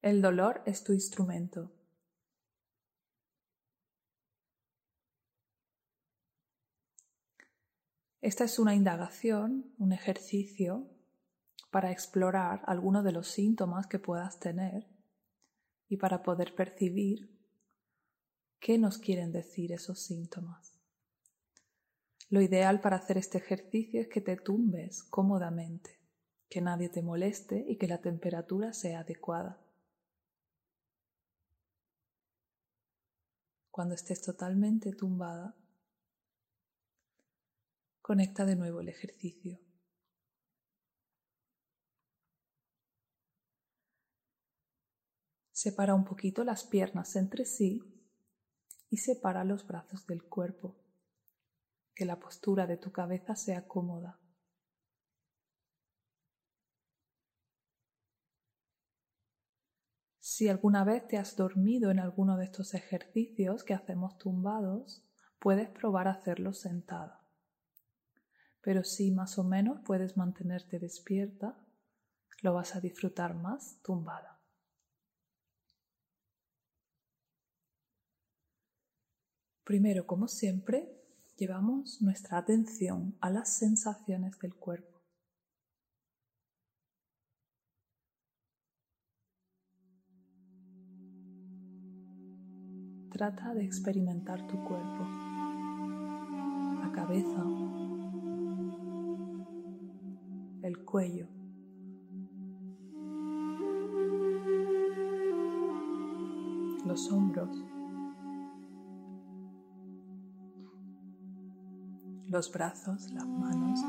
El dolor es tu instrumento. Esta es una indagación, un ejercicio para explorar algunos de los síntomas que puedas tener y para poder percibir qué nos quieren decir esos síntomas. Lo ideal para hacer este ejercicio es que te tumbes cómodamente, que nadie te moleste y que la temperatura sea adecuada. Cuando estés totalmente tumbada, conecta de nuevo el ejercicio. Separa un poquito las piernas entre sí y separa los brazos del cuerpo. Que la postura de tu cabeza sea cómoda. Si alguna vez te has dormido en alguno de estos ejercicios que hacemos tumbados, puedes probar a hacerlo sentada. Pero si más o menos puedes mantenerte despierta, lo vas a disfrutar más tumbada. Primero, como siempre, llevamos nuestra atención a las sensaciones del cuerpo. Trata de experimentar tu cuerpo, la cabeza, el cuello, los hombros. los brazos, las manos.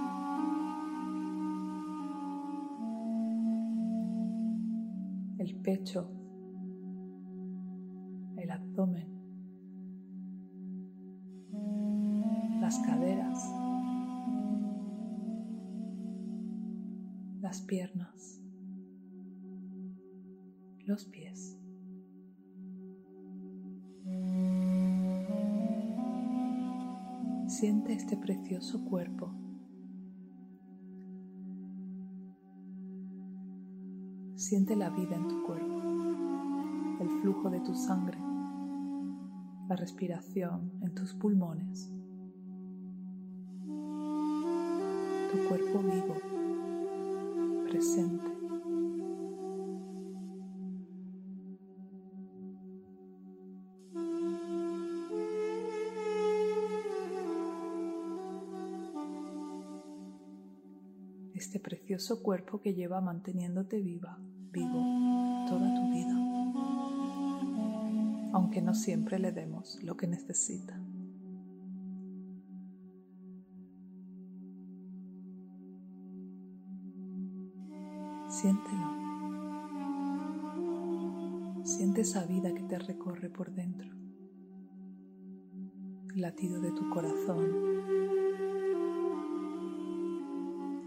El pecho, el abdomen, los pies. Siente este precioso cuerpo. Siente la vida en tu cuerpo, el flujo de tu sangre, la respiración en tus pulmones, tu cuerpo vivo, presente. este precioso cuerpo que lleva manteniéndote viva, vivo, toda tu vida, aunque no siempre le demos lo que necesita. Esa vida que te recorre por dentro, el latido de tu corazón,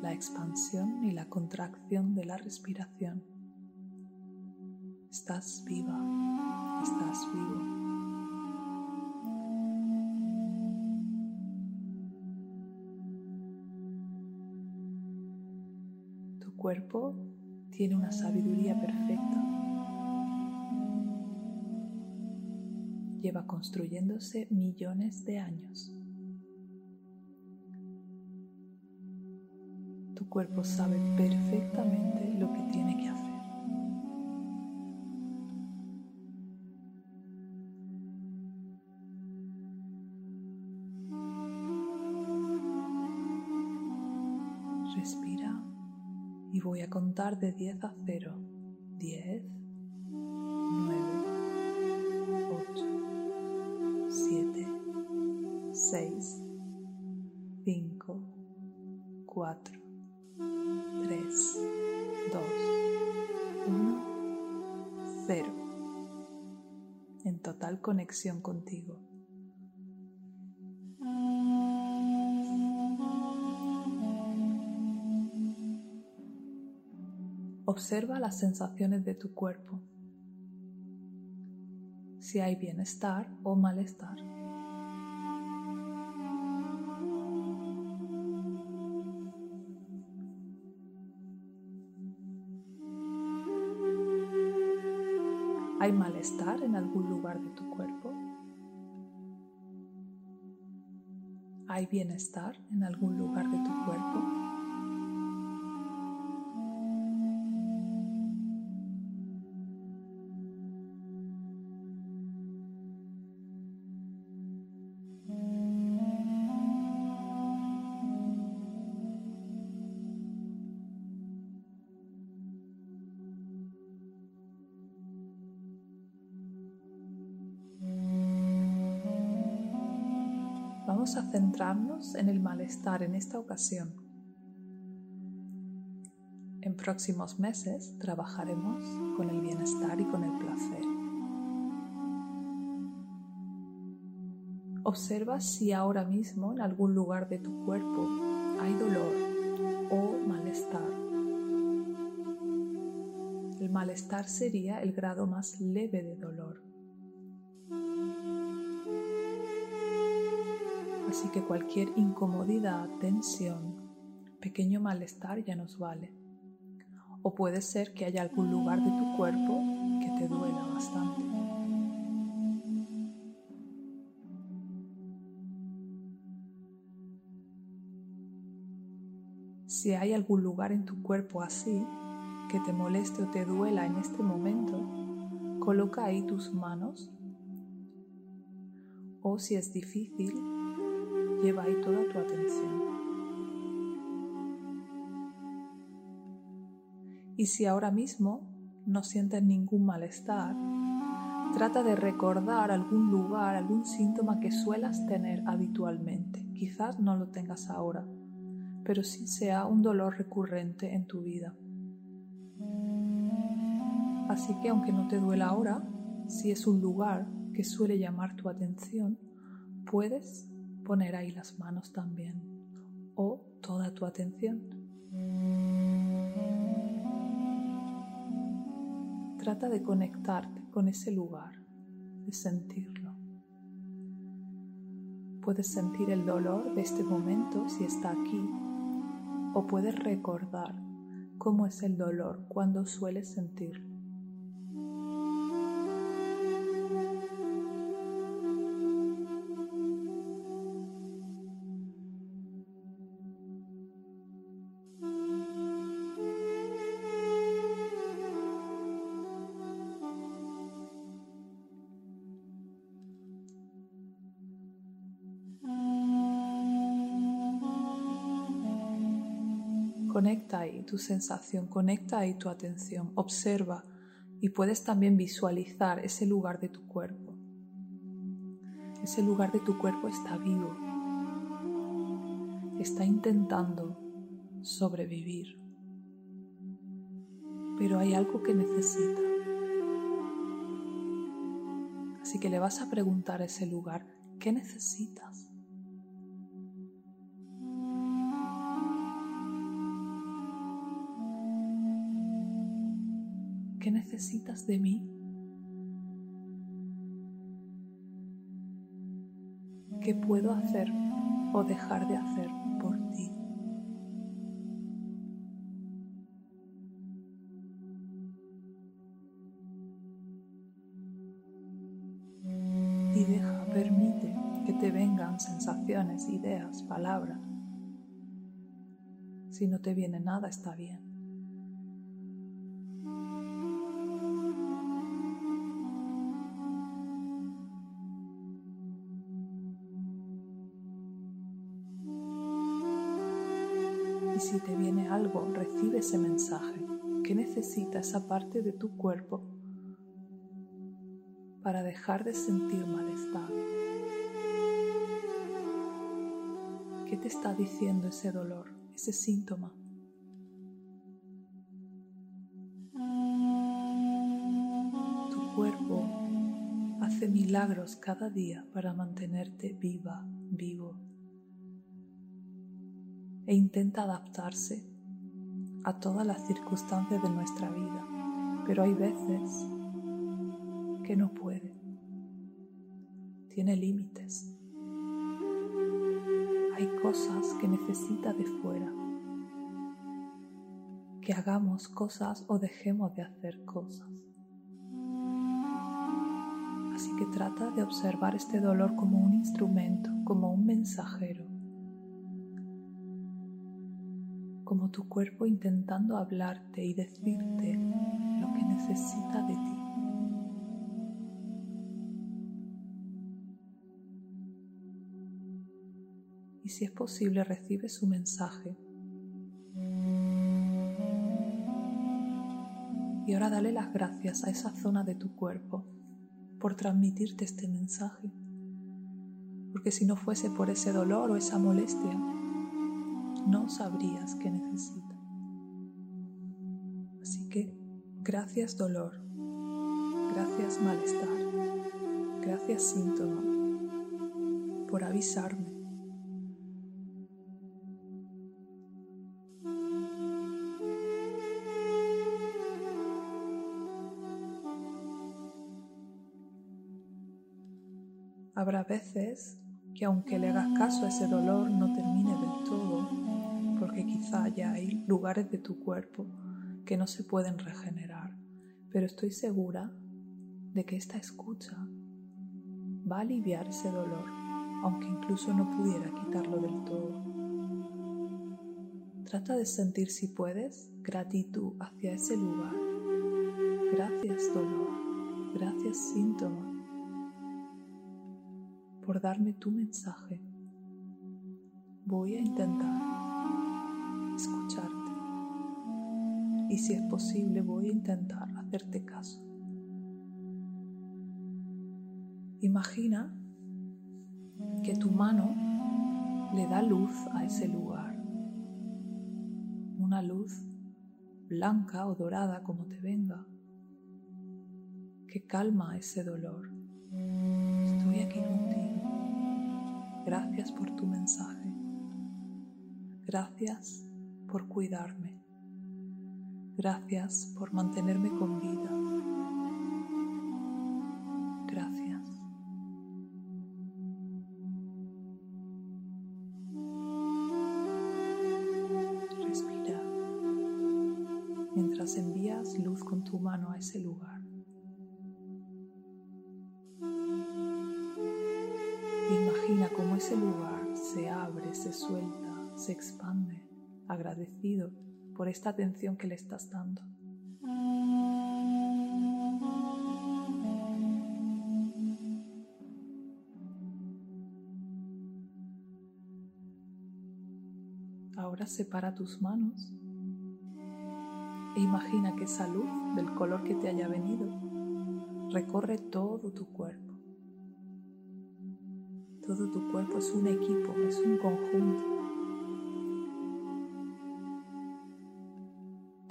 la expansión y la contracción de la respiración. Estás viva, estás vivo. Tu cuerpo tiene una sabiduría perfecta. Lleva construyéndose millones de años. cuerpo sabe perfectamente lo que tiene que hacer. Respira y voy a contar de 10 a 0. 10, 0. En total conexión contigo. Observa las sensaciones de tu cuerpo, si hay bienestar o malestar. ¿Hay malestar en algún lugar de tu cuerpo? ¿Hay bienestar en algún lugar de tu cuerpo? Vamos a centrarnos en el malestar en esta ocasión. En próximos meses trabajaremos con el bienestar y con el placer. Observa si ahora mismo en algún lugar de tu cuerpo hay dolor o malestar. El malestar sería el grado más leve de dolor. Así que cualquier incomodidad, tensión, pequeño malestar ya nos vale. O puede ser que haya algún lugar de tu cuerpo que te duela bastante. Si hay algún lugar en tu cuerpo así, que te moleste o te duela en este momento, coloca ahí tus manos. O si es difícil, Lleva ahí toda tu atención. Y si ahora mismo no sientes ningún malestar, trata de recordar algún lugar, algún síntoma que suelas tener habitualmente. Quizás no lo tengas ahora, pero sí sea un dolor recurrente en tu vida. Así que aunque no te duela ahora, si es un lugar que suele llamar tu atención, puedes poner ahí las manos también o toda tu atención. Trata de conectarte con ese lugar, de sentirlo. Puedes sentir el dolor de este momento si está aquí o puedes recordar cómo es el dolor cuando sueles sentirlo. Conecta ahí tu sensación, conecta ahí tu atención, observa y puedes también visualizar ese lugar de tu cuerpo. Ese lugar de tu cuerpo está vivo, está intentando sobrevivir, pero hay algo que necesita. Así que le vas a preguntar a ese lugar, ¿qué necesitas? Necesitas de mí? ¿Qué puedo hacer o dejar de hacer por ti? Y deja, permite que te vengan sensaciones, ideas, palabras. Si no te viene nada, está bien. Si te viene algo, recibe ese mensaje. ¿Qué necesita esa parte de tu cuerpo para dejar de sentir malestar? ¿Qué te está diciendo ese dolor, ese síntoma? Tu cuerpo hace milagros cada día para mantenerte viva, vivo e intenta adaptarse a todas las circunstancias de nuestra vida, pero hay veces que no puede, tiene límites, hay cosas que necesita de fuera, que hagamos cosas o dejemos de hacer cosas. Así que trata de observar este dolor como un instrumento, como un mensajero, como tu cuerpo intentando hablarte y decirte lo que necesita de ti. Y si es posible, recibe su mensaje Y ahora dale las gracias a esa zona de tu cuerpo por transmitirte este mensaje. Porque si no fuese por ese dolor o esa molestia, no sabrías qué necesita. Así que gracias dolor, gracias malestar, gracias síntoma por avisarme Habrá veces que aunque le hagas caso a ese dolor no termine quizá ya hay lugares de tu cuerpo que no se pueden regenerar, pero estoy segura de que esta escucha va a aliviar ese dolor, aunque incluso no pudiera quitarlo del todo. Trata de sentir si puedes gratitud hacia ese lugar. Gracias dolor, gracias síntoma por darme tu mensaje. Voy a intentar Y si es posible, voy a intentar hacerte caso. Imagina que tu mano le da luz a ese lugar. Una luz blanca o dorada como te venga, que calma ese dolor. Estoy aquí contigo. Gracias por tu mensaje. Gracias por cuidarme. Gracias por mantenerme con vida. Gracias. Respira mientras envías luz con tu mano a ese lugar. Imagina cómo ese lugar se abre, se suelta, se expande, agradecido por esta atención que le estás dando. Ahora separa tus manos e imagina que esa luz del color que te haya venido recorre todo tu cuerpo todo tu cuerpo es un equipo, es un conjunto.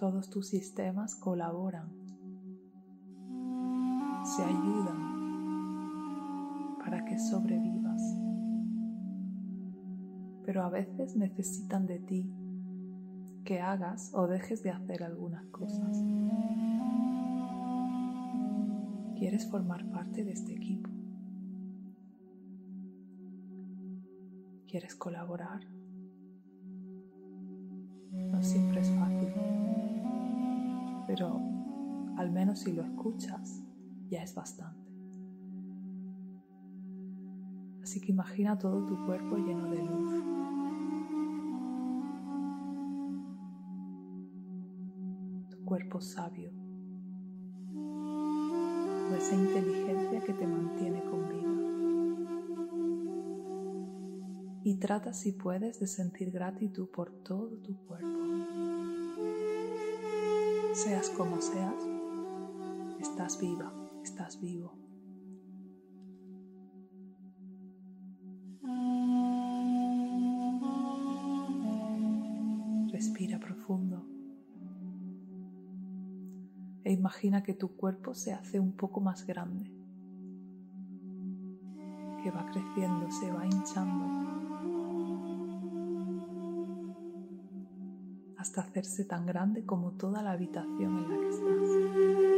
Todos tus sistemas colaboran, se ayudan para que sobrevivas. Pero a veces necesitan de ti que hagas o dejes de hacer algunas cosas. ¿Quieres formar parte de este equipo? ¿Quieres colaborar? No siempre es fácil, pero al menos si lo escuchas ya es bastante. Así que imagina todo tu cuerpo lleno de luz. Tu cuerpo sabio. O esa inteligencia que te mantiene con vida. y trata si puedes de sentir gratitud por todo tu cuerpo. Seas como seas, estás viva, estás vivo. Respira profundo e imagina que tu cuerpo se hace un poco más grande, que va creciendo, se va hinchando hacerse tan grande como toda la habitación en la que estás.